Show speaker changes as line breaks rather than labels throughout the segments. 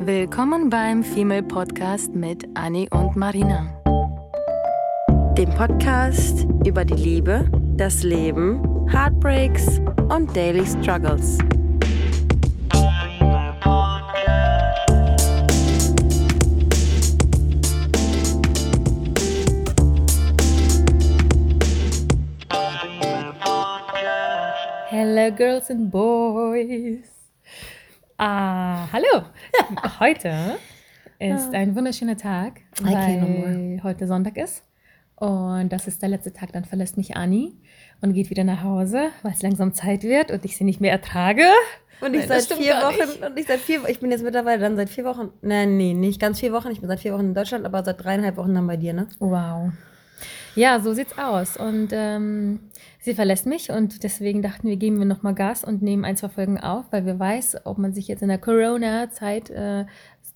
Willkommen beim Female Podcast mit Annie und Marina.
Dem Podcast über die Liebe, das Leben, Heartbreaks und Daily Struggles.
Hello, Girls and Boys. Ah, hallo. Heute ist ein wunderschöner Tag, weil heute Sonntag ist. Und das ist der letzte Tag, dann verlässt mich Anni und geht wieder nach Hause, weil es langsam Zeit wird und ich sie nicht mehr ertrage.
Und ich
Nein,
seit vier Wochen, und ich seit vier, ich bin jetzt mittlerweile dann seit vier Wochen, nein, nee, nicht ganz vier Wochen, ich bin seit vier Wochen in Deutschland, aber seit dreieinhalb Wochen dann bei dir, ne?
Wow. Ja, so sieht's aus. Und ähm, sie verlässt mich und deswegen dachten wir, geben wir nochmal Gas und nehmen ein, zwei Folgen auf, weil wir weiß, ob man sich jetzt in der Corona-Zeit äh,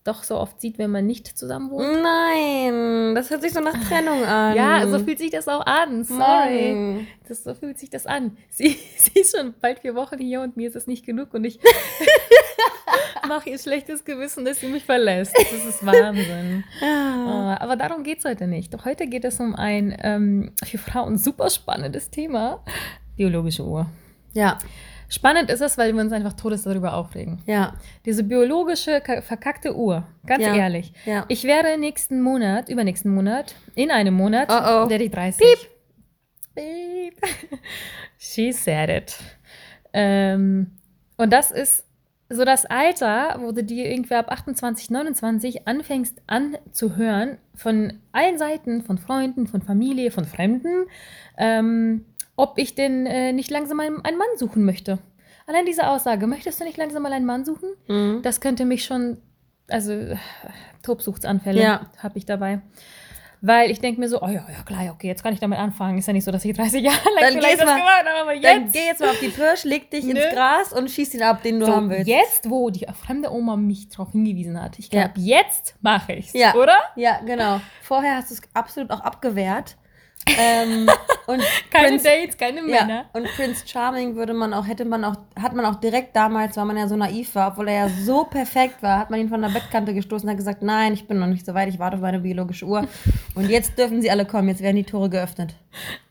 doch so oft sieht, wenn man nicht zusammen wohnt.
Nein, das hört sich so nach Trennung an.
Ja, so fühlt sich das auch an. Sorry.
Mann.
Das, so fühlt sich das an. Sie, sie ist schon bald vier Wochen hier und mir ist es nicht genug und ich mache ihr schlechtes Gewissen, dass sie mich verlässt. Das ist Wahnsinn.
Ja.
Äh, Aber darum geht es heute nicht. Doch heute geht es um ein ähm, für Frauen super spannendes Thema: biologische Uhr.
Ja,
Spannend ist es, weil wir uns einfach todes darüber aufregen.
ja,
Diese biologische, ka- verkackte Uhr, ganz
Ja.
ehrlich.
ja.
Ich werde nächsten Monat, übernächsten Monat, in einem Monat,
Oh, oh.
werde ich 30. Piep. Piep. She said it. Ähm, und das ist so das Alter, wo du dir irgendwie ab 28, 29 anfängst anzuhören von allen Seiten, von Freunden, von Familie, von Fremden, ähm, ob ich denn äh, nicht langsam einen, einen Mann suchen möchte. Allein diese Aussage, möchtest du nicht langsam mal einen Mann suchen?
Mhm.
Das könnte mich schon, also Tobsuchtsanfälle
Ja.
habe ich dabei. Weil ich denke mir so, oh ja, ja klar, okay, jetzt kann ich damit anfangen. Ist ja nicht so, dass ich 30 Jahre lang
Dann
vielleicht das
mal-
gemacht habe, aber
Dann
jetzt.
geh jetzt mal auf die Pirsch, leg dich ins
Ne?
Gras und schieß ihn ab, den du
so,
haben willst.
jetzt, wo die fremde Oma mich darauf hingewiesen hat, ich glaube, jetzt mache ich's,
Ja.
oder?
Ja, genau. Vorher hast du es absolut auch abgewehrt. ähm, und
Keine
Prince-
Dates, keine Männer.
Ja, und Prince Charming würde man auch, hätte man auch, hat man auch direkt damals, weil man ja so naiv war, obwohl er ja so perfekt war, hat man ihn von der Bettkante gestoßen und hat gesagt, nein, ich bin noch nicht so weit, ich warte auf meine biologische Uhr. Und jetzt dürfen sie alle kommen, jetzt werden die Tore geöffnet.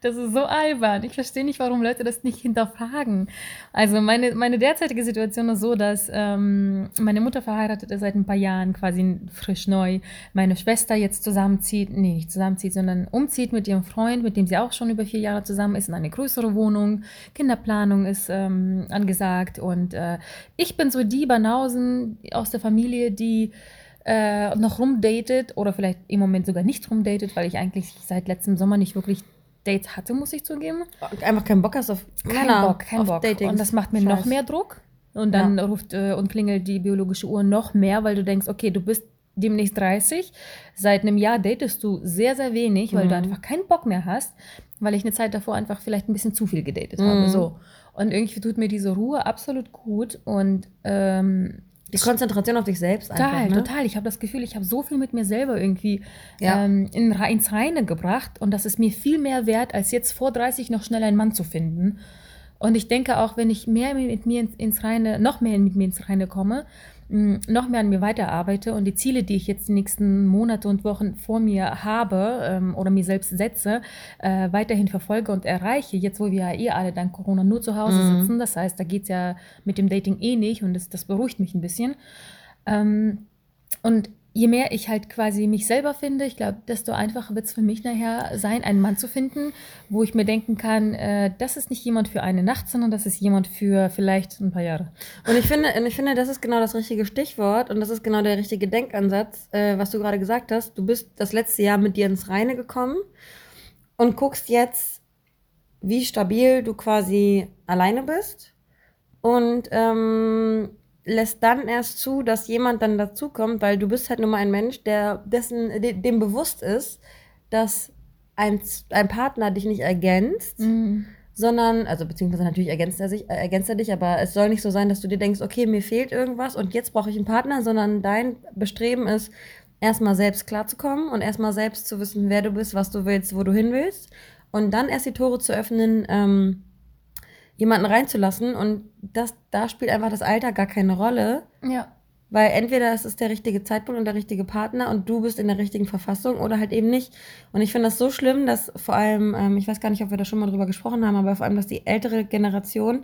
Das ist so albern. Ich verstehe nicht, warum Leute das nicht hinterfragen. Also meine, meine derzeitige Situation ist so, dass ähm, meine Mutter verheiratet ist seit ein paar Jahren, quasi frisch neu. Meine Schwester jetzt zusammenzieht, nee, nicht zusammenzieht, sondern umzieht mit ihrem Freund, mit dem sie auch schon über vier Jahre zusammen ist, in eine größere Wohnung. Kinderplanung ist ähm, angesagt. Und äh, ich bin so die Banausen aus der Familie, die äh, noch rumdatet oder vielleicht im Moment sogar nicht rumdatet, weil ich eigentlich seit letztem Sommer nicht wirklich Dates hatte, muss ich zugeben.
Einfach keinen Bock hast auf
Kein
Männer,
Bock, kein
auf
Bock.
Datings.
Und das macht mir
Scheiß.
noch mehr Druck. Und dann ruft äh, und klingelt die biologische Uhr noch mehr, weil du denkst, okay, du bist demnächst 30. Seit einem Jahr datest du sehr, sehr wenig, weil du
Mhm.
einfach keinen Bock mehr hast, weil ich eine Zeit davor einfach vielleicht ein bisschen zu viel gedatet habe.
Mhm.
So. Und irgendwie tut mir diese Ruhe absolut gut. Und ähm,
Die Konzentration auf dich selbst einfach,
Total,
ne?
total. Ich habe das Gefühl, ich habe so viel mit mir selber irgendwie
Ja.
ähm, in, ins Reine gebracht und das ist mir viel mehr wert, als jetzt vor 30 noch schnell einen Mann zu finden. Und ich denke auch, wenn ich mehr mit mir ins, ins Reine, noch mehr mit mir ins Reine komme, noch mehr an mir weiterarbeite und die Ziele, die ich jetzt die nächsten Monate und Wochen vor mir habe ähm, oder mir selbst setze, äh, weiterhin verfolge und erreiche, jetzt wo wir ja eh alle dank Corona nur zu Hause
Mhm.
sitzen, das heißt, da geht es ja mit dem Dating eh nicht und das, das beruhigt mich ein bisschen. Ähm, und je mehr ich halt quasi mich selber finde, ich glaube, desto einfacher wird es für mich nachher sein, einen Mann zu finden, wo ich mir denken kann, äh, das ist nicht jemand für eine Nacht, sondern das ist jemand für vielleicht ein paar Jahre.
Und ich finde, und ich finde, das ist genau das richtige Stichwort und das ist genau der richtige Denkansatz, äh, was du gerade gesagt hast. Du bist das letzte Jahr mit dir ins Reine gekommen und guckst jetzt, wie stabil du quasi alleine bist und ähm, lässt dann erst zu, dass jemand dann dazukommt, weil du bist halt nur mal ein Mensch, der dessen de, dem bewusst ist, dass ein, ein Partner dich nicht ergänzt, sondern, also beziehungsweise natürlich ergänzt er, sich, äh, ergänzt er dich, aber es soll nicht so sein, dass du dir denkst, okay, mir fehlt irgendwas und jetzt brauche ich einen Partner, sondern dein Bestreben ist, erstmal selbst klarzukommen und erstmal selbst zu wissen, wer du bist, was du willst, wo du hin willst und dann erst die Tore zu öffnen, ähm, jemanden reinzulassen und das, da spielt einfach das Alter gar keine Rolle,
Ja.
Weil entweder es ist der richtige Zeitpunkt und der richtige Partner und du bist in der richtigen Verfassung oder halt eben nicht. Und ich finde das so schlimm, dass vor allem, ähm, ich weiß gar nicht, ob wir da schon mal drüber gesprochen haben, aber vor allem, dass die ältere Generation,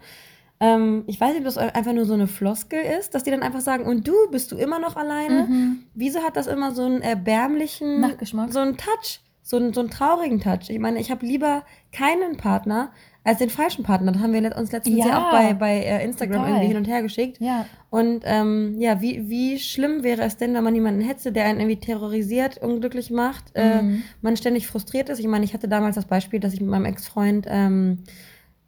ähm, ich weiß nicht, ob das einfach nur so eine Floskel ist, dass die dann einfach sagen, und du, bist du immer noch alleine?
Mhm.
Wieso hat das immer so einen erbärmlichen,
Nachgeschmack.
so einen Touch, so einen, so einen traurigen Touch? Ich meine, ich habe lieber keinen Partner als den falschen Partner. Das haben wir uns letztens ja,
Ja,
auch bei, bei äh, Instagram
total.
irgendwie hin und her geschickt.
Ja.
Und ähm, ja, wie, wie schlimm wäre es denn, wenn man jemanden hätte, der einen irgendwie terrorisiert, unglücklich macht, äh,
Mhm.
man ständig frustriert ist? Ich meine, ich hatte damals das Beispiel, dass ich mit meinem Ex-Freund, ähm,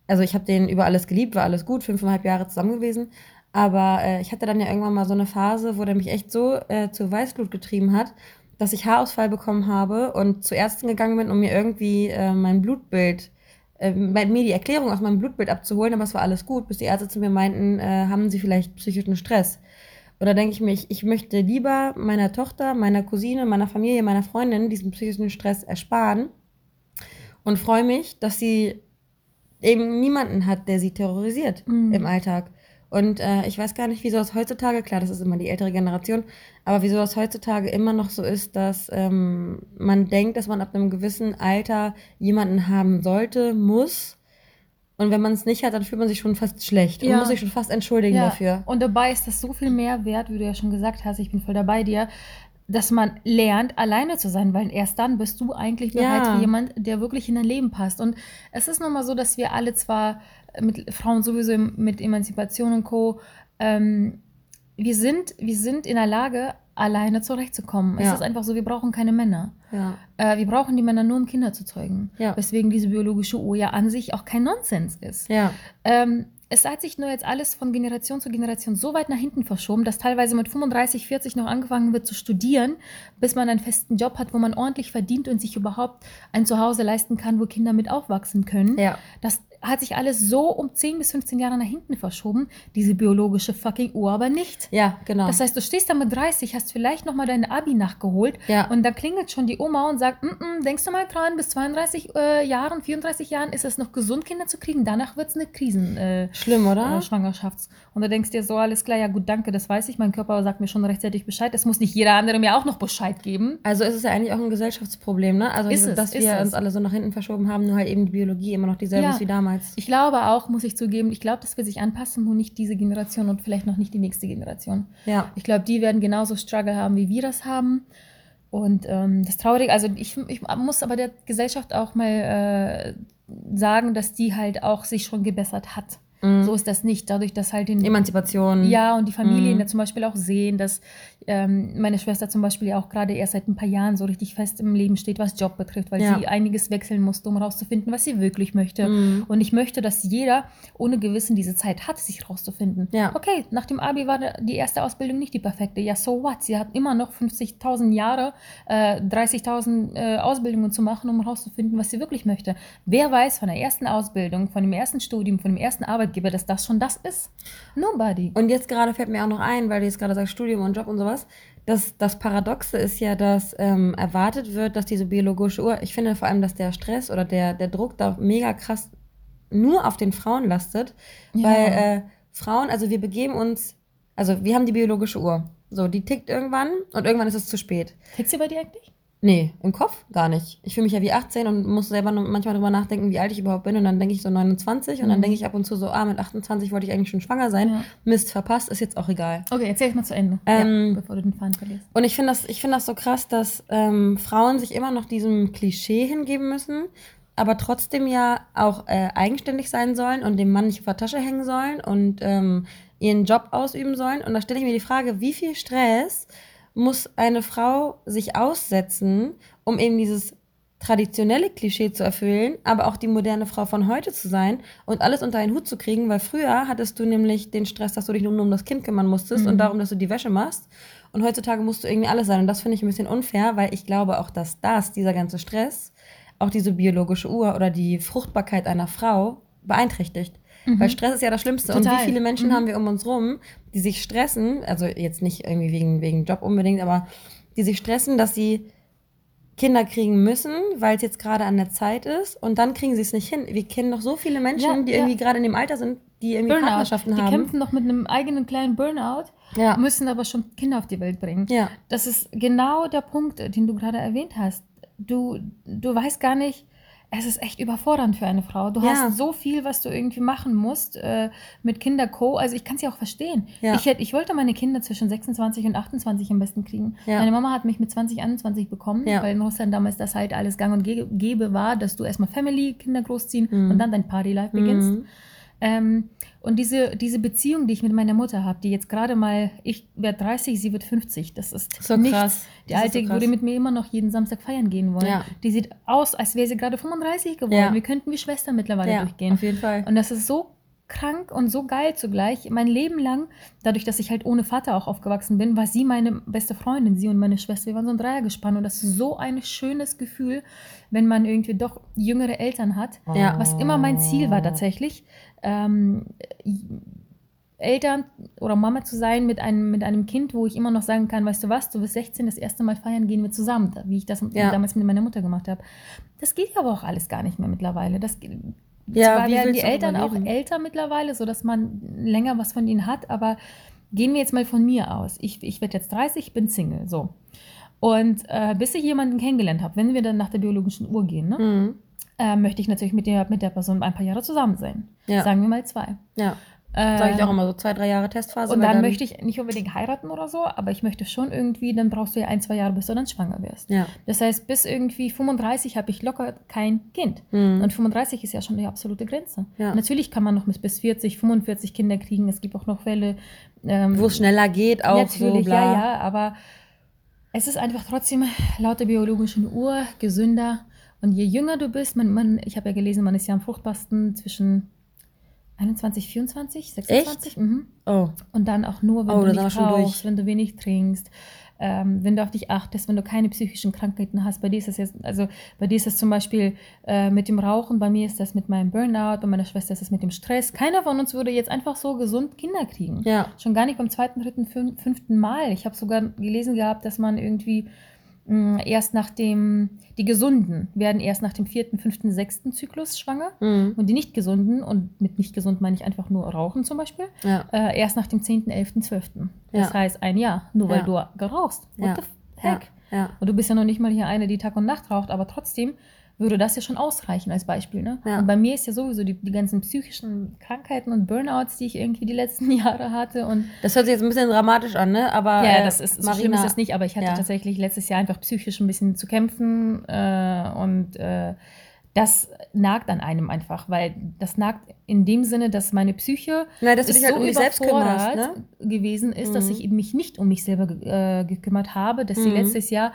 also ich habe den über alles geliebt, war alles gut, fünfeinhalb Jahre zusammen gewesen. Aber äh, ich hatte dann ja irgendwann mal so eine Phase, wo der mich echt so äh, zu Weißblut getrieben hat, dass ich Haarausfall bekommen habe und zu Ärzten gegangen bin, um mir irgendwie äh, mein Blutbild, äh, bei mir die Erklärung aus meinem Blutbild abzuholen, aber es war alles gut, bis die Ärzte zu mir meinten, äh, haben sie vielleicht psychischen Stress. Oder denke ich mir, ich, ich möchte lieber meiner Tochter, meiner Cousine, meiner Familie, meiner Freundin diesen psychischen Stress ersparen und freue mich, dass sie eben niemanden hat, der sie terrorisiert
Mhm.
im Alltag. Und äh, ich weiß gar nicht, wieso das heutzutage, klar, das ist immer die ältere Generation, aber wieso das heutzutage immer noch so ist, dass ähm, man denkt, dass man ab einem gewissen Alter jemanden haben sollte, muss. Und wenn man es nicht hat, dann fühlt man sich schon fast schlecht und
Ja.
muss sich schon fast entschuldigen
Ja,
dafür.
und dabei ist das so viel mehr wert, wie du ja schon gesagt hast, ich bin voll dabei dir, dass man lernt, alleine zu sein, weil erst dann bist du eigentlich bereit
Ja.
für jemand, der wirklich in dein Leben passt. Und es ist nun mal so, dass wir alle zwar mit Frauen sowieso mit Emanzipation und Co. Ähm, wir sind, wir sind in der Lage, alleine zurechtzukommen. Es
Ja.
ist einfach so, wir brauchen keine Männer.
Ja.
Äh, wir brauchen die Männer nur, um Kinder zu zeugen.
Ja.
Weswegen diese biologische Uhr ja an sich auch kein Nonsens ist. Ähm, es hat sich nur jetzt alles von Generation zu Generation so weit nach hinten verschoben, dass teilweise mit 35, 40 noch angefangen wird zu studieren, bis man einen festen Job hat, wo man ordentlich verdient und sich überhaupt ein Zuhause leisten kann, wo Kinder mit aufwachsen können.
Ja.
Das hat sich alles so um 10 bis 15 Jahre nach hinten verschoben, diese biologische fucking Uhr aber nicht.
Ja, genau.
Das heißt, du stehst da mit 30, hast vielleicht noch mal dein Abi nachgeholt
Ja.
und dann klingelt schon die Oma und sagt, "Mm, mm, denkst du mal dran, bis 32 äh, Jahren, 34 Jahren ist es noch gesund, Kinder zu kriegen. Danach wird es eine Krisen. Äh,
Schlimm, oder?
äh, Schwangerschafts. Und da denkst du dir so, alles klar, ja gut, danke, das weiß ich. Mein Körper sagt mir schon rechtzeitig Bescheid. Es muss nicht jeder andere mir auch noch Bescheid geben.
Also ist es ja eigentlich auch ein Gesellschaftsproblem, ne? Also
Ist es,
dass
ist
wir
es.
uns alle so nach hinten verschoben haben, nur halt eben die Biologie immer noch dieselbe
Ja.
ist wie damals.
Ich glaube auch, muss ich zugeben, ich glaube, das wird sich anpassen, nur nicht diese Generation und vielleicht noch nicht die nächste Generation.
Ja.
Ich glaube, die werden genauso Struggle haben, wie wir das haben. Und ähm, das Traurige, also ich, ich muss aber der Gesellschaft auch mal äh, sagen, dass die halt auch sich schon gebessert hat.
Mhm.
So ist das nicht. Dadurch, dass halt den
Emanzipation.
Ja, und die Familien
Mhm.
ja zum Beispiel auch sehen, dass ähm, meine Schwester zum Beispiel ja auch gerade erst seit ein paar Jahren so richtig fest im Leben steht, was Job betrifft, weil
Ja.
sie einiges wechseln musste, um herauszufinden, was sie wirklich möchte.
Mhm.
Und ich möchte, dass jeder ohne Gewissen diese Zeit hat, sich rauszufinden.
Ja.
Okay, nach dem Abi war da- die erste Ausbildung nicht die perfekte. Ja, so what? Sie hat immer noch 50.000 Jahre, äh, 30.000 äh, Ausbildungen zu machen, um herauszufinden, was sie wirklich möchte. Wer weiß von der ersten Ausbildung, von dem ersten Studium, von dem ersten Arbeitgeber, dass das schon das ist? Nobody.
Und jetzt gerade fällt mir auch noch ein, weil du jetzt gerade sagst, Studium und Job und sowas. Das, das Paradoxe ist ja, dass ähm, erwartet wird, dass diese biologische Uhr, ich finde vor allem, dass der Stress oder der, der Druck da mega krass nur auf den Frauen lastet.
Ja.
Weil äh, Frauen, also wir begeben uns, also wir haben die biologische Uhr. So, die tickt irgendwann und irgendwann ist es zu spät.
Tickt sie bei dir eigentlich?
Nee, im Kopf gar nicht. Ich fühle mich ja wie 18 und muss selber manchmal drüber nachdenken, wie alt ich überhaupt bin. Und dann denke ich so 29 und dann
Mhm.
denke ich ab und zu so, ah, mit 28 wollte ich eigentlich schon schwanger sein.
Ja.
Mist, verpasst, ist jetzt auch egal.
Okay, erzähl ich mal zu Ende,
Ähm,
ja, bevor du den Faden verlierst.
Und ich finde das, ich finde das so krass, dass ähm, Frauen sich immer noch diesem Klischee hingeben müssen, aber trotzdem ja auch äh, eigenständig sein sollen und dem Mann nicht auf der Tasche hängen sollen und ähm, ihren Job ausüben sollen. Und da stelle ich mir die Frage, wie viel Stress muss eine Frau sich aussetzen, um eben dieses traditionelle Klischee zu erfüllen, aber auch die moderne Frau von heute zu sein und alles unter einen Hut zu kriegen, weil früher hattest du nämlich den Stress, dass du dich nur um das Kind kümmern musstest
Mhm.
und darum, dass du die Wäsche machst. Und heutzutage musst du irgendwie alles sein. Und das finde ich ein bisschen unfair, weil ich glaube auch, dass das, dieser ganze Stress, auch diese biologische Uhr oder die Fruchtbarkeit einer Frau beeinträchtigt. Weil Stress ist ja das Schlimmste. Und
Mhm. Total.
wie viele Menschen
Mhm.
haben wir um uns rum, die sich stressen, also jetzt nicht irgendwie wegen, wegen Job unbedingt, aber die sich stressen, dass sie Kinder kriegen müssen, weil es jetzt gerade an der Zeit ist und dann kriegen sie es nicht hin. Wir kennen noch so viele Menschen,
Ja,
die
ja.
irgendwie gerade in dem Alter sind, die irgendwie Partnerschaften
Die
haben.
kämpfen noch mit einem eigenen kleinen Burnout,
Ja.
müssen aber schon Kinder auf die Welt bringen.
Ja.
Das ist genau der Punkt, den du gerade erwähnt hast. Du, du weißt gar nicht, es ist echt überfordernd für eine Frau. Du
Ja.
hast so viel, was du irgendwie machen musst äh, mit Kinderco. Also ich kann es ja auch verstehen.
Ja.
Ich, hätt, ich wollte meine Kinder zwischen 26 und 28 am besten kriegen.
Ja.
Meine Mama hat mich mit 20, 21 bekommen, weil in Russland damals das halt alles gang und ge- gäbe war, dass du erstmal Family, Kinder großziehen
Mhm.
und dann dein Party-Life beginnst.
Mhm.
Ähm, und diese, diese Beziehung, die ich mit meiner Mutter habe, die jetzt gerade mal, ich werde 30, sie wird 50, das ist
So
nichts.
krass.
Die
Das
Alte
so krass.
würde mit mir immer noch jeden Samstag feiern gehen wollen.
Ja.
Die sieht aus, als wäre sie gerade 35 geworden.
Ja.
Wir könnten wie Schwestern mittlerweile
Ja,
durchgehen.
auf jeden Fall.
Und das ist so krank und so geil zugleich. Mein Leben lang, dadurch, dass ich halt ohne Vater auch aufgewachsen bin, war sie meine beste Freundin, sie und meine Schwester. Wir waren so ein Dreiergespann und das ist so ein schönes Gefühl, wenn man irgendwie doch jüngere Eltern hat.
Ja.
Was immer mein Ziel war tatsächlich, ähm, Eltern oder Mama zu sein mit einem, mit einem Kind, wo ich immer noch sagen kann, weißt du was, du bist 16, das erste Mal feiern gehen wir zusammen, wie ich das
Ja.
damals mit meiner Mutter gemacht habe. Das geht aber auch alles gar nicht mehr mittlerweile. Das,
Ja,
zwar werden die Eltern auch älter mittlerweile, sodass man länger was von ihnen hat, aber gehen wir jetzt mal von mir aus. Ich, ich werde jetzt 30, ich bin Single, so. Und äh, bis ich jemanden kennengelernt habe, wenn wir dann nach der biologischen Uhr gehen, ne,
Mhm.
äh, möchte ich natürlich mit der, mit der Person ein paar Jahre zusammen sein.
Ja.
Sagen wir mal zwei.
Ja. Sag ich auch immer so zwei, drei Jahre Testphase.
und
weil
dann, möchte ich nicht unbedingt heiraten oder so, aber ich möchte schon irgendwie, dann brauchst du ja ein, zwei Jahre, bis du dann schwanger wirst.
Ja.
Das heißt, bis irgendwie 35 habe ich locker kein Kind.
Mhm.
Und 35 ist ja schon die absolute Grenze.
Ja.
Natürlich kann man noch bis 40, 45 Kinder kriegen. Es gibt auch noch Fälle, ähm,
Wo es schneller geht, auch
Natürlich,
so, bla.
ja, ja, aber es ist einfach trotzdem laut der biologischen Uhr gesünder. Und je jünger du bist, man, man, ich habe ja gelesen, man ist ja am fruchtbarsten zwischen 21, 24, 26. Mhm.
Oh.
Und dann auch nur, wenn
Oh,
du nicht rauchst, wenn du wenig trinkst, ähm, wenn du auf dich achtest, wenn du keine psychischen Krankheiten hast. Bei dir ist das jetzt, also bei dir ist das zum Beispiel äh, mit dem Rauchen, bei mir ist das mit meinem Burnout, bei meiner Schwester ist das mit dem Stress. Keiner von uns würde jetzt einfach so gesund Kinder kriegen.
Ja.
Schon gar nicht beim zweiten, dritten, fün- fünften Mal. Ich habe sogar gelesen gehabt, dass man irgendwie erst nach dem, die Gesunden werden erst nach dem vierten, fünften, sechsten Zyklus schwanger.
Mhm.
Und die nicht gesunden, und mit nicht gesund meine ich einfach nur Rauchen zum Beispiel,
Ja.
äh, erst nach dem 10., 11., 12. Das
Ja.
heißt ein Jahr, nur weil
Ja.
du gerauchst. What
Ja.
the heck? Und du bist ja noch nicht mal hier eine, die Tag und Nacht raucht, aber trotzdem würde das ja schon ausreichen als Beispiel. Ne?
Ja.
Und bei mir ist ja sowieso die, die ganzen psychischen Krankheiten und Burnouts, die ich irgendwie die letzten Jahre hatte und
Das hört sich jetzt ein bisschen dramatisch an, ne? Aber
ja,
äh,
das ist, so
Marina,
schlimm ist das nicht, aber ich hatte
ja.
tatsächlich letztes Jahr einfach psychisch ein bisschen zu kämpfen äh, und äh, das nagt an einem einfach, weil das nagt in dem Sinne, dass meine Psyche
Nein, dass du
ist
dich halt um
überfordert
ne?
gewesen ist, dass
Mhm.
ich mich nicht um mich selber äh, gekümmert habe, dass sie
Mhm.
letztes Jahr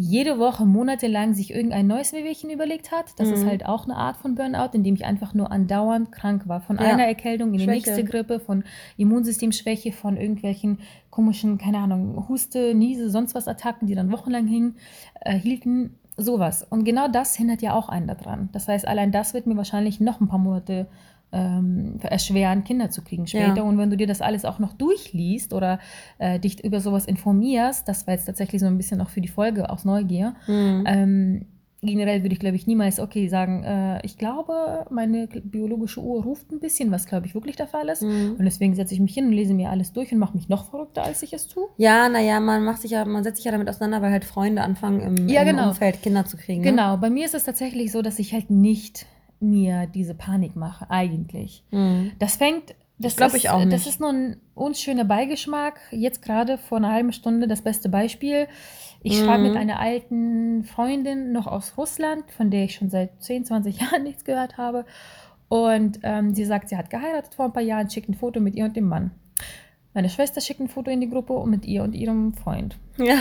jede Woche monatelang sich irgendein neues Wehwehchen überlegt hat. Das ist
Mhm.
halt auch eine Art von Burnout, in dem ich einfach nur andauernd krank war. Von
Ja.
einer Erkältung in die
Schwäche.
nächste Grippe, von Immunsystemschwäche, von irgendwelchen komischen, keine Ahnung, Huste, Niese, sonst was Attacken, die dann wochenlang hingen, äh, hielten. Sowas. Und genau das hindert ja auch einen daran. Das heißt, allein das wird mir wahrscheinlich noch ein paar Monate ähm, erschweren, Kinder zu kriegen später.
Ja.
Und wenn du dir das alles auch noch durchliest oder äh, dich über sowas informierst, das war jetzt tatsächlich so ein bisschen auch für die Folge aus Neugier,
Mhm.
ähm, generell würde ich, glaube ich, niemals, okay, sagen, äh, ich glaube, meine biologische Uhr ruft ein bisschen, was, glaube ich, wirklich der Fall ist.
Mhm.
Und deswegen setze ich mich hin und lese mir alles durch und mache mich noch verrückter, als ich es tue.
Ja, naja, man macht sich ja, man setzt sich ja damit auseinander, weil halt Freunde anfangen im,
Ja,
im
genau.
Umfeld Kinder zu kriegen.
Genau, bei mir ist es tatsächlich so, dass ich halt nicht mir diese Panik mache, eigentlich.
Mhm.
Das fängt. Das
glaub
ist-
ich auch
Das
nicht.
ist nur ein unschöner Beigeschmack. Jetzt gerade vor einer halben Stunde das beste Beispiel. Ich
Mhm.
schreibe mit einer alten Freundin noch aus Russland, von der ich schon seit 10, 20 Jahren nichts gehört habe. Und ähm, sie sagt, sie hat geheiratet vor ein paar Jahren, schickt ein Foto mit ihr und dem Mann. Meine Schwester schickt ein Foto in die Gruppe mit ihr und ihrem Freund.
Ja.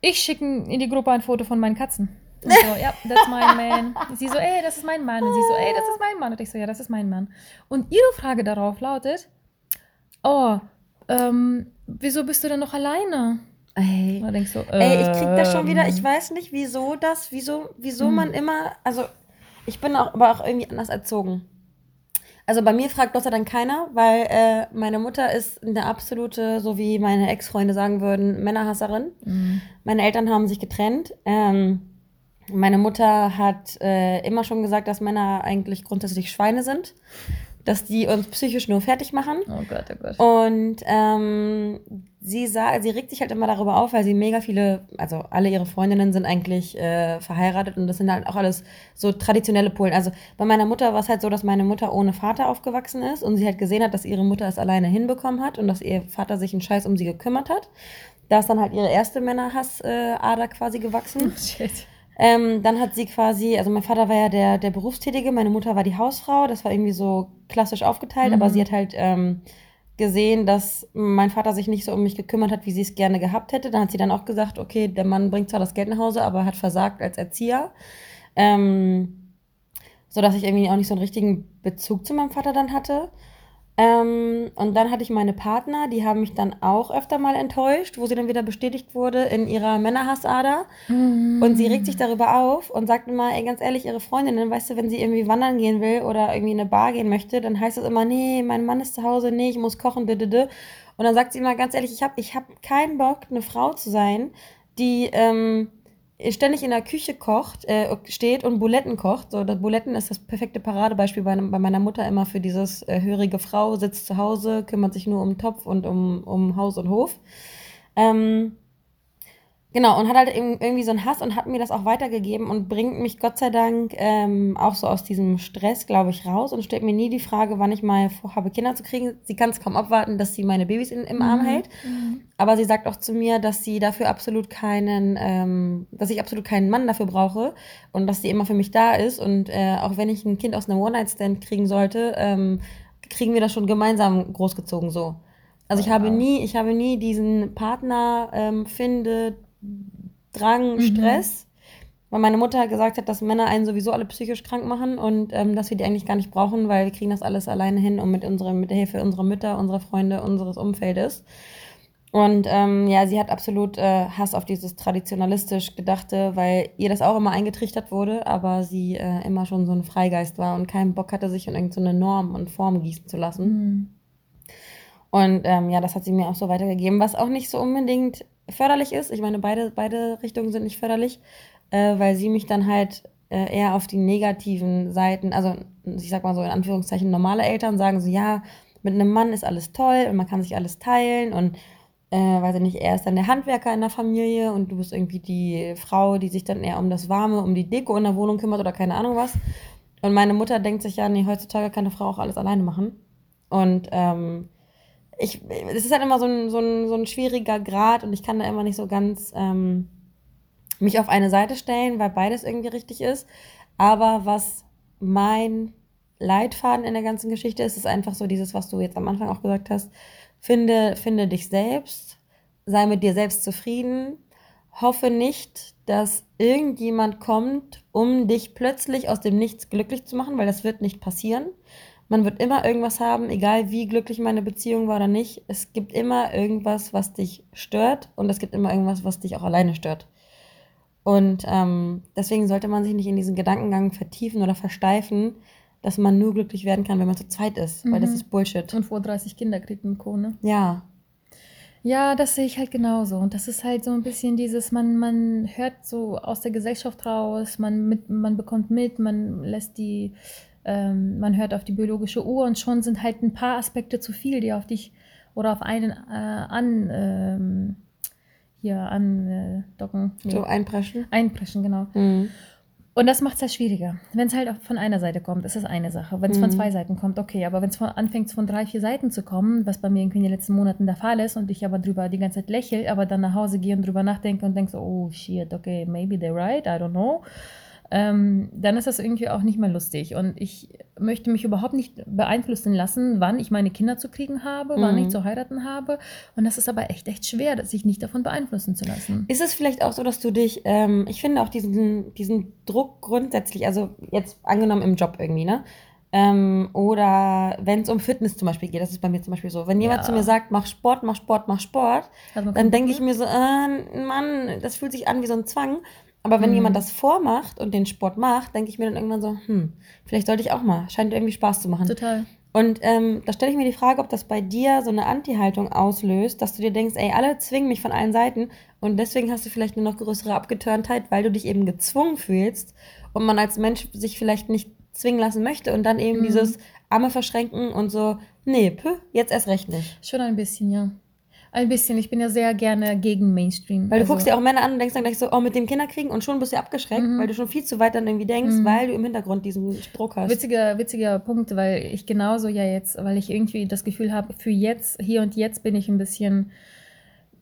Ich schicke in die Gruppe ein Foto von meinen Katzen. Und so, ja, that's my man. Sie so, ey, das ist mein Mann. Und sie so, ey, das ist mein Mann. Und ich so, ja, das ist mein Mann. Und ihre Frage darauf lautet, oh, ähm, wieso bist du denn noch alleine?
Ey.
Und dann denkst du,
Ey, ich krieg das schon wieder,
ähm,
ich weiß nicht, wieso das, wieso, wieso
Mhm.
man immer, also ich bin auch, aber auch irgendwie anders erzogen. Also bei mir fragt Gott sei Dank keiner, weil äh, meine Mutter ist eine absolute, so wie meine Ex-Freunde sagen würden, Männerhasserin.
Mhm.
Meine Eltern haben sich getrennt. Ähm, meine Mutter hat äh, immer schon gesagt, dass Männer eigentlich grundsätzlich Schweine sind, dass die uns psychisch nur fertig machen.
Oh Gott, oh Gott.
Und ähm, sie sah, sie regt sich halt immer darüber auf, weil sie mega viele, also alle ihre Freundinnen sind eigentlich äh, verheiratet und das sind halt auch alles so traditionelle Polen. Also bei meiner Mutter war es halt so, dass meine Mutter ohne Vater aufgewachsen ist und sie halt gesehen hat, dass ihre Mutter es alleine hinbekommen hat und dass ihr Vater sich einen Scheiß um sie gekümmert hat. Da ist dann halt ihre erste Männerhassader äh, quasi gewachsen.
Oh, shit.
Ähm, dann hat sie quasi, also mein Vater war ja der, der Berufstätige, meine Mutter war die Hausfrau. Das war irgendwie so klassisch aufgeteilt,
Mhm.
aber sie hat halt ähm, gesehen, dass mein Vater sich nicht so um mich gekümmert hat, wie sie es gerne gehabt hätte. Dann hat sie dann auch gesagt, okay, der Mann bringt zwar das Geld nach Hause, aber hat versagt als Erzieher. Ähm, so dass ich irgendwie auch nicht so einen richtigen Bezug zu meinem Vater dann hatte. Ähm, und dann hatte ich meine Partner, die haben mich dann auch öfter mal enttäuscht, wo sie dann wieder bestätigt wurde in ihrer Männerhassader. Und sie regt sich darüber auf und sagt immer, ey, ganz ehrlich, ihre Freundinnen, weißt du, wenn sie irgendwie wandern gehen will oder irgendwie in eine Bar gehen möchte, dann heißt es immer, nee, mein Mann ist zu Hause, nee, ich muss kochen, dödödö. Und dann sagt sie immer, ganz ehrlich, ich habe ich hab keinen Bock, eine Frau zu sein, die ähm, ständig in der Küche kocht, äh, steht und Buletten kocht. So, das Buletten ist das perfekte Paradebeispiel bei, bei meiner Mutter immer für dieses äh, hörige Frau, sitzt zu Hause, kümmert sich nur um Topf und um, um Haus und Hof. Ähm, Genau, und hat halt eben irgendwie so einen Hass und hat mir das auch weitergegeben und bringt mich Gott sei Dank ähm, auch so aus diesem Stress, glaube ich, raus und stellt mir nie die Frage, wann ich mal vorhabe, Kinder zu kriegen. Sie kann es kaum abwarten, dass sie meine Babys in, im Arm hält. Aber sie sagt auch zu mir, dass sie dafür absolut keinen, ähm, dass ich absolut keinen Mann dafür brauche und dass sie immer für mich da ist. Und äh, auch wenn ich ein Kind aus einem One-Night-Stand kriegen sollte, ähm, kriegen wir das schon gemeinsam großgezogen so. Also ich habe nie, ich habe nie diesen Partner ähm, finde, Drang, Stress, weil meine Mutter gesagt hat, dass Männer einen sowieso alle psychisch krank machen und ähm, dass wir die eigentlich gar nicht brauchen, weil wir kriegen das alles alleine hin und mit unserem, mit der Hilfe unserer Mütter, unserer Freunde, unseres Umfeldes. Und ähm, ja, sie hat absolut äh, Hass auf dieses traditionalistisch Gedachte, weil ihr das auch immer eingetrichtert wurde, aber sie äh, immer schon so ein Freigeist war und keinen Bock hatte, sich in irgendeine Norm und Form gießen zu lassen.
Mhm.
Und ähm, ja, das hat sie mir auch so weitergegeben, was auch nicht so unbedingt förderlich ist. Ich meine, beide, beide Richtungen sind nicht förderlich, äh, weil sie mich dann halt äh, eher auf die negativen Seiten, also ich sag mal so in Anführungszeichen, normale Eltern sagen so, ja, mit einem Mann ist alles toll und man kann sich alles teilen und äh, weiß ich nicht, er ist dann der Handwerker in der Familie und du bist irgendwie die Frau, die sich dann eher um das Warme, um die Deko in der Wohnung kümmert oder keine Ahnung was. Und meine Mutter denkt sich ja, nee, heutzutage kann eine Frau auch alles alleine machen. Und ähm, ich, es ist halt immer so ein, so, ein, so ein schwieriger Grad und ich kann da immer nicht so ganz ähm, mich auf eine Seite stellen, weil beides irgendwie richtig ist. Aber was mein Leitfaden in der ganzen Geschichte ist, ist einfach so dieses, was du jetzt am Anfang auch gesagt hast. Finde, finde dich selbst, sei mit dir selbst zufrieden, hoffe nicht, dass irgendjemand kommt, um dich plötzlich aus dem Nichts glücklich zu machen, weil das wird nicht passieren. Man wird immer irgendwas haben, egal wie glücklich meine Beziehung war oder nicht. Es gibt immer irgendwas, was dich stört und es gibt immer irgendwas, was dich auch alleine stört. Und ähm, deswegen sollte man sich nicht in diesen Gedankengang vertiefen oder versteifen, dass man nur glücklich werden kann, wenn man zu zweit ist, weil das
Mhm.
ist Bullshit.
Und vor 30 Kinder kriegt und Co. Ne?
Ja,
Ja, das sehe ich halt genauso. Und das ist halt so ein bisschen dieses, man, man hört so aus der Gesellschaft raus, man, mit, man bekommt mit, man lässt die, ähm, man hört auf die biologische Uhr und schon sind halt ein paar Aspekte zu viel, die auf dich oder auf einen äh, an, ähm, hier andocken, nee,
so einpreschen.
einpreschen, genau.
Mhm.
Und das macht es halt schwieriger. Wenn es halt auch von einer Seite kommt, ist das eine Sache. Wenn es von
Mhm.
zwei Seiten kommt, okay. Aber wenn es anfängt, von drei, vier Seiten zu kommen, was bei mir irgendwie in den letzten Monaten der Fall ist und ich aber drüber die ganze Zeit lächle, aber dann nach Hause gehe und drüber nachdenke und denke so, oh shit, okay, maybe they're right, I don't know. Ähm, dann ist das irgendwie auch nicht mehr lustig. Und ich möchte mich überhaupt nicht beeinflussen lassen, wann ich meine Kinder zu kriegen habe, wann
Mhm.
ich zu heiraten habe. Und das ist aber echt, echt schwer, sich nicht davon beeinflussen zu lassen.
Ist es vielleicht auch so, dass du dich, ähm, ich finde auch diesen, diesen Druck grundsätzlich, also jetzt angenommen im Job irgendwie, ne? Ähm, oder wenn es um Fitness zum Beispiel geht, das ist bei mir zum Beispiel so. Wenn jemand
Ja.
zu mir sagt, mach Sport, mach Sport, mach Sport, dann denke ich mir so, äh, Mann, das fühlt sich an wie so ein Zwang. Aber wenn
Mhm.
jemand das vormacht und den Sport macht, denke ich mir dann irgendwann so, hm, vielleicht sollte ich auch mal. Scheint irgendwie Spaß zu machen.
Total.
Und ähm, da stelle ich mir die Frage, ob das bei dir so eine Anti-Haltung auslöst, dass du dir denkst, ey, alle zwingen mich von allen Seiten und deswegen hast du vielleicht eine noch größere Abgeturntheit, weil du dich eben gezwungen fühlst und man als Mensch sich vielleicht nicht zwingen lassen möchte und dann eben
Mhm.
dieses Arme verschränken und so, nee, pö, jetzt erst recht nicht.
Schon ein bisschen, ja. Ein bisschen. Ich bin ja sehr gerne gegen Mainstream.
Weil du
Also-
guckst dir auch Männer an und denkst dann gleich so, oh, mit dem Kinderkriegen und schon bist du abgeschreckt,
Mhm.
weil du schon viel zu weit dann irgendwie denkst,
Mhm.
weil du im Hintergrund diesen Druck hast.
Witziger, witziger Punkt, weil ich genauso ja jetzt, weil ich irgendwie das Gefühl habe, für jetzt, hier und jetzt bin ich ein bisschen,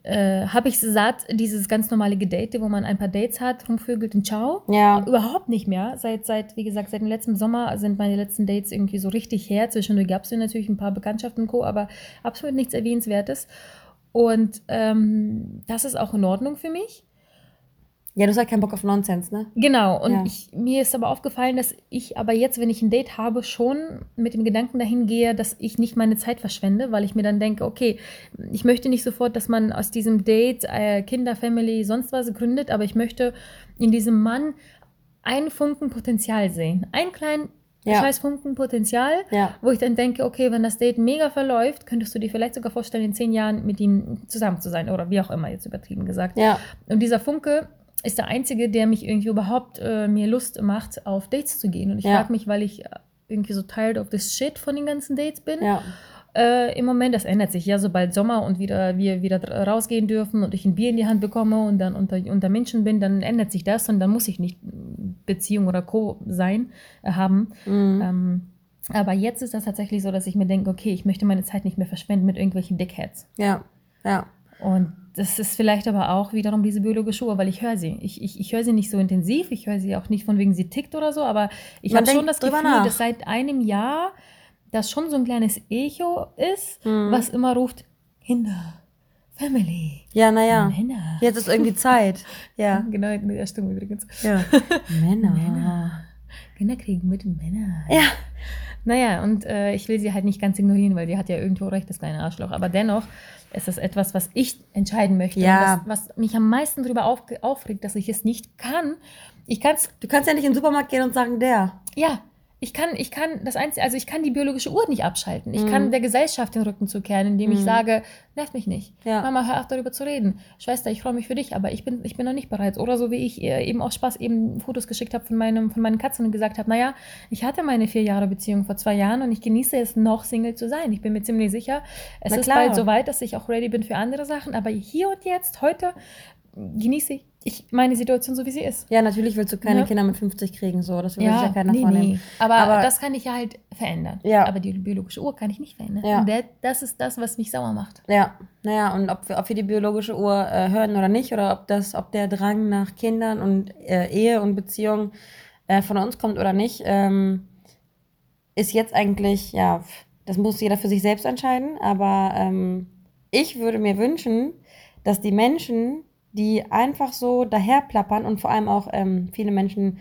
äh, habe ich satt, dieses ganz normale Gedate, wo man ein paar Dates hat, rumvögelt und ciao.
Ja.
Überhaupt nicht mehr. Seit, seit, wie gesagt, seit dem letzten Sommer sind meine letzten Dates irgendwie so richtig her. Zwischendurch gab es natürlich ein paar Bekanntschaften und Co., aber absolut nichts Erwähnenswertes. Und ähm, das ist auch in Ordnung für mich.
Ja, du hast halt keinen Bock auf Nonsens, ne?
Genau, und
Ja.
ich, mir ist aber aufgefallen, dass ich aber jetzt, wenn ich ein Date habe, schon mit dem Gedanken dahin gehe, dass ich nicht meine Zeit verschwende, weil ich mir dann denke, okay, ich möchte nicht sofort, dass man aus diesem Date äh, Kinder, Family, sonst was gründet, aber ich möchte in diesem Mann einen Funken Potenzial sehen. Einen kleinen
Ja.
scheiß Funken Potenzial,
Ja.
wo ich dann denke, okay, wenn das Date mega verläuft, könntest du dir vielleicht sogar vorstellen, in zehn Jahren mit ihm zusammen zu sein oder wie auch immer, jetzt übertrieben gesagt.
Ja.
Und dieser Funke ist der einzige, der mich irgendwie überhaupt äh, mir Lust macht, auf Dates zu gehen. Und ich
Ja.
frage mich, weil ich äh, irgendwie so tired of this shit von den ganzen Dates bin.
Ja.
Äh, Im Moment, das ändert sich ja, sobald Sommer und wieder, wir wieder rausgehen dürfen und ich ein Bier in die Hand bekomme und dann unter, unter Menschen bin, dann ändert sich das und dann muss ich nicht Beziehung oder Co. sein, äh, haben.
Mhm.
Ähm, aber jetzt ist das tatsächlich so, dass ich mir denke, okay, ich möchte meine Zeit nicht mehr verschwenden mit irgendwelchen Dickheads.
Ja. Ja.
Und das ist vielleicht aber auch wiederum diese biologische Uhr, weil ich höre sie. Ich, ich, ich höre sie nicht so intensiv, ich höre sie auch nicht von wegen sie tickt oder so, aber ich habe schon das Gefühl,
nach.
dass seit einem Jahr das schon so ein kleines Echo ist,
Mhm.
was immer ruft, Kinder, Family,
Ja, naja.
Männer.
Jetzt ist irgendwie Zeit. Ja.
Genau, in der Stimme übrigens.
Ja. Männer.
Männer. Kinder kriegen mit Männern.
Ja.
Naja, und äh, ich will sie halt nicht ganz ignorieren, weil die hat ja irgendwo recht, das kleine Arschloch. Aber dennoch ist das etwas, was ich entscheiden möchte.
Ja.
Und Was, was mich am meisten darüber auf, aufregt, dass ich es nicht kann. Ich kann es,
Du kannst ja nicht in den Supermarkt gehen und sagen, der.
ja, ich kann, ich kann das Einzige, also ich kann die biologische Uhr nicht abschalten. Ich
Mhm.
kann der Gesellschaft den Rücken zukehren, indem ich
Mhm.
sage, nervt mich nicht.
Ja.
Mama, hör auf darüber zu reden. Schwester, ich freue mich für dich, aber ich bin, ich bin noch nicht bereit. Oder so wie ich ihr eben aus Spaß eben Fotos geschickt habe von, meinem, von meinen Katzen und gesagt habe, naja, ich hatte meine vier Jahre Beziehung vor zwei Jahren und ich genieße es noch Single zu sein. Ich bin mir ziemlich sicher, es
Na
ist
klar.
bald so weit, dass ich auch ready bin für andere Sachen. Aber hier und jetzt, heute, genieße ich, ich meine Situation so, wie sie ist.
Ja, natürlich willst du keine
Ja.
Kinder mit 50 kriegen, so. Das will sich ja keiner
nee,
vornehmen.
nee. Aber,
Aber-
das kann ich ja halt verändern.
Ja.
Aber die biologische Uhr kann ich nicht verändern.
Ja.
Und das ist das, was mich sauer macht.
Ja, naja, und ob wir, ob wir die biologische Uhr äh, hören oder nicht, oder ob das, ob der Drang nach Kindern und äh, Ehe und Beziehung äh, von uns kommt oder nicht, ähm, ist jetzt eigentlich, ja, das muss jeder für sich selbst entscheiden. Aber ähm, ich würde mir wünschen, dass die Menschen, die einfach so daherplappern und vor allem auch ähm, viele Menschen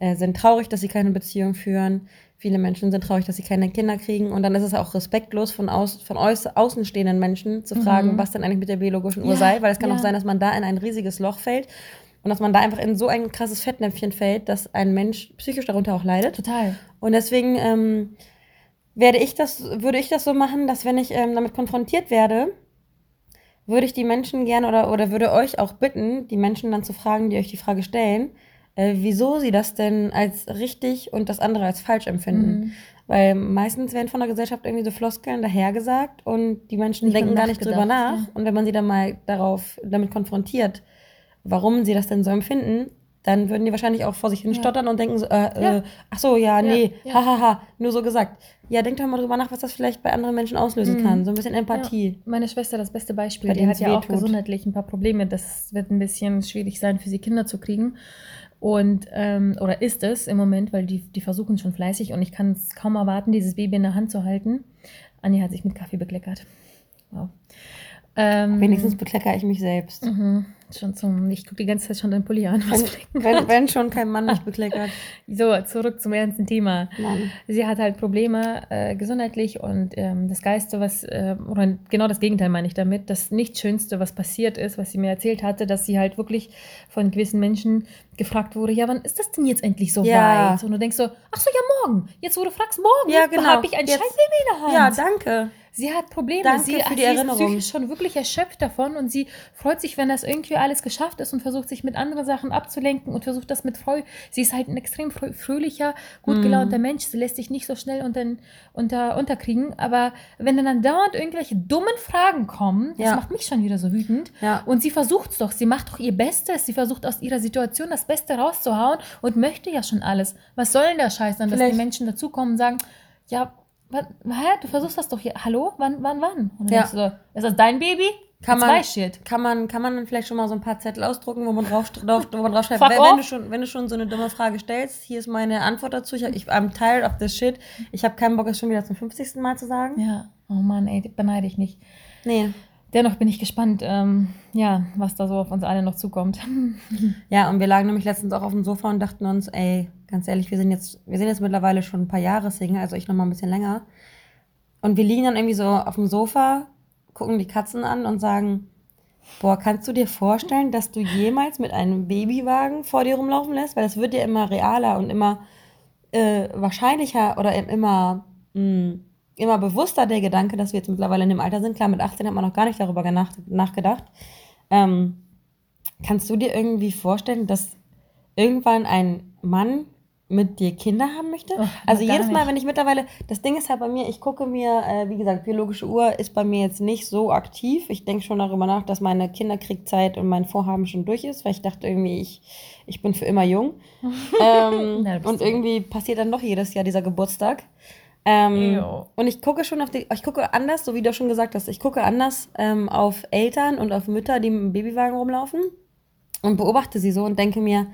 äh, sind traurig, dass sie keine Beziehung führen. Viele Menschen sind traurig, dass sie keine Kinder kriegen. Und dann ist es auch respektlos von, aus, von außenstehenden Menschen zu fragen,
Mhm.
was denn eigentlich mit der biologischen Uhr
Ja,
sei. Weil es kann
ja.
auch sein, dass man da in ein riesiges Loch fällt und dass man da einfach in so ein krasses Fettnäpfchen fällt, dass ein Mensch psychisch darunter auch leidet.
Total.
Und deswegen ähm, werde ich das, würde ich das so machen, dass wenn ich ähm, damit konfrontiert werde, würde ich die Menschen gerne oder, oder würde euch auch bitten, die Menschen dann zu fragen, die euch die Frage stellen, äh, wieso sie das denn als richtig und das andere als falsch empfinden.
Mhm.
Weil meistens werden von der Gesellschaft irgendwie so Floskeln dahergesagt und die Menschen
Nicht
denken gar nicht drüber nach.
ja.
Und wenn man sie dann mal darauf, damit konfrontiert, warum sie das denn so empfinden, dann würden die wahrscheinlich auch vor sich hin
Ja.
stottern und denken so, äh,
Ja.
äh, ach so, ja, nee,
ja.
hahaha, nur so gesagt. Ja, denkt doch mal drüber nach, was das vielleicht bei anderen Menschen auslösen
Mhm.
kann. So ein bisschen Empathie.
Meine Schwester das beste Beispiel.
Bei
Die hat ja auch
wehtut.
gesundheitlich ein paar Probleme. Das wird ein bisschen schwierig sein, für sie Kinder zu kriegen. Und, ähm, oder ist es im Moment, weil die, die versuchen schon fleißig und ich kann es kaum erwarten, dieses Baby in der Hand zu halten. Anni hat sich mit Kaffee bekleckert. Wow. Ähm,
Wenigstens bekleckere ich mich selbst.
Mhm. Schon zum, ich gucke die ganze Zeit schon dein Pulli an. was
Wenn, wenn, wenn schon kein Mann mich bekleckert.
So, zurück zum ernsten Thema.
Mann.
Sie hat halt Probleme äh, gesundheitlich und ähm, das Geiste, was, äh, oder genau das Gegenteil meine ich damit, das nicht Schönste, was passiert ist, was sie mir erzählt hatte, dass sie halt wirklich von gewissen Menschen gefragt wurde, ja, wann ist das denn jetzt endlich so
Ja.
weit? Und du denkst so, ach so, ja, morgen. Jetzt, wo du fragst, morgen,
Ja, genau.
habe ich ein
Jetzt-
scheiß Baby in der Hand.
Ja, danke.
Sie hat Probleme.
Danke
sie,
für die
sie ist
Erinnerung.
psychisch schon wirklich erschöpft davon und sie freut sich, wenn das irgendwie alles geschafft ist und versucht sich mit anderen Sachen abzulenken und versucht das mit Freude. Sie ist halt ein extrem frö- fröhlicher, gut
Mhm.
gelaunter Mensch. Sie lässt sich nicht so schnell unter, unter, unterkriegen. Aber wenn dann, dauernd irgendwelche dummen Fragen kommen, das
Ja.
macht mich schon wieder so wütend.
Ja.
Und sie versucht es doch. Sie macht doch ihr Bestes. Sie versucht aus ihrer Situation das Beste rauszuhauen und möchte ja schon alles. Was soll denn der Scheiß dann, dass die Menschen dazukommen und sagen, ja, was, hä, du versuchst das doch hier. Hallo? Wann, wann, wann? Und dann
Ja.
so, ist das dein Baby?
Kann man-. Kann man, kann man dann vielleicht schon mal so ein paar Zettel ausdrucken, wo man drauf, drauf, wo man drauf schreibt, wenn, wenn, du schon, wenn du schon so eine dumme Frage stellst, hier ist meine Antwort dazu. Ich, ich I'm tired of this shit. Ich habe keinen Bock, es schon wieder zum 50. Mal zu sagen.
Ja, oh Mann, ey, beneide ich nicht.
Nee.
Dennoch bin ich gespannt, ähm, ja, was da so auf uns alle noch zukommt.
Ja, und wir lagen nämlich letztens auch auf dem Sofa und dachten uns, ey, ganz ehrlich, wir sind jetzt, wir sind jetzt mittlerweile schon ein paar Jahre Single, also ich noch mal ein bisschen länger. Und wir liegen dann irgendwie so auf dem Sofa, gucken die Katzen an und sagen, boah, kannst du dir vorstellen, dass du jemals mit einem Babywagen vor dir rumlaufen lässt? Weil das wird ja immer realer und immer äh, wahrscheinlicher oder immer, mh, immer bewusster der Gedanke, dass wir jetzt mittlerweile in dem Alter sind. Klar, mit 18 hat man noch gar nicht darüber nachgedacht. Ähm, kannst du dir irgendwie vorstellen, dass irgendwann ein Mann mit dir Kinder haben möchte?
Oh,
also jedes Mal, wenn ich mittlerweile, das Ding ist halt bei mir, ich gucke mir, äh, wie gesagt, biologische Uhr ist bei mir jetzt nicht so aktiv. Ich denke schon darüber nach, dass meine Kinderkriegzeit und mein Vorhaben schon durch ist, weil ich dachte irgendwie, ich, ich bin für immer jung. ähm,
Na,
und irgendwie passiert dann doch jedes Jahr dieser Geburtstag. Ähm, und ich gucke schon auf die, ich gucke anders, so wie du schon gesagt hast, ich gucke anders ähm, auf Eltern und auf Mütter, die mit dem Babywagen rumlaufen und beobachte sie so und denke mir,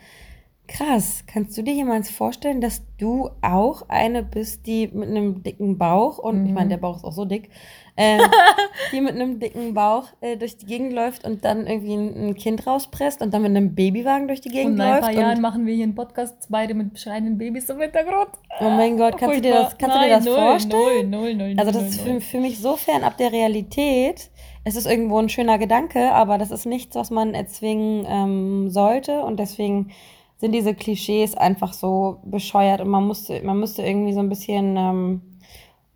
krass, kannst du dir jemals vorstellen, dass du auch eine bist, die mit einem dicken Bauch und ich meine, der Bauch ist auch so dick, äh, die mit einem dicken Bauch äh, durch die Gegend läuft und dann irgendwie ein, ein Kind rauspresst und dann mit einem Babywagen durch die
Und
Gegend
in ein
läuft.
paar Jahren machen wir hier einen Podcast, beide mit schreienden Babys im Hintergrund.
oh mein Gott, kannst du dir das, kannst du dir das
null,
vorstellen?
Null, null, null,
Also das ist für, für mich so fern ab der Realität. Es ist irgendwo ein schöner Gedanke, aber das ist nichts, was man erzwingen ähm, sollte. Und deswegen sind diese Klischees einfach so bescheuert und man musste, man müsste irgendwie so ein bisschen ähm,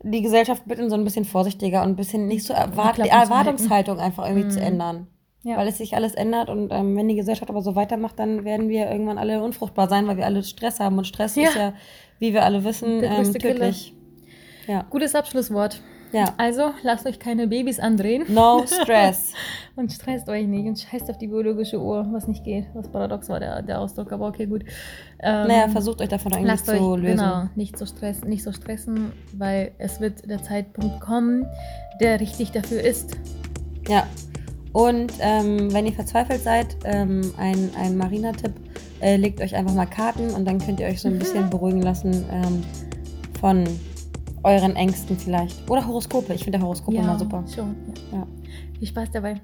die Gesellschaft bitten, so ein bisschen vorsichtiger und ein bisschen nicht so erwart die. Erwartungshaltung einfach irgendwie zu ändern.
Ja.
Weil es sich alles ändert und ähm, wenn die Gesellschaft aber so weitermacht, dann werden wir irgendwann alle unfruchtbar sein, weil wir alle Stress haben. Und Stress
Ja.
ist ja, wie wir alle wissen, ähm, tödlich. Ja.
Gutes Abschlusswort.
Ja.
Also, lasst euch keine Babys andrehen
No stress.
und stresst euch nicht und scheißt auf die biologische Uhr, was nicht geht. Was paradox war der, der Ausdruck, aber okay, gut. Ähm,
naja, versucht euch davon
Lasst
zu
euch
lösen.
genau nicht so stressen, nicht so stressen, weil es wird der Zeitpunkt kommen, der richtig dafür ist.
Ja. Und ähm, wenn ihr verzweifelt seid, ähm, ein, ein Marina-Tipp, äh, legt euch einfach mal Karten und dann könnt ihr euch so ein bisschen beruhigen lassen ähm, von euren Ängsten vielleicht. Oder Horoskope. Ich finde Horoskope immer super.
Schon. Ja.
Ja.
Viel Spaß dabei.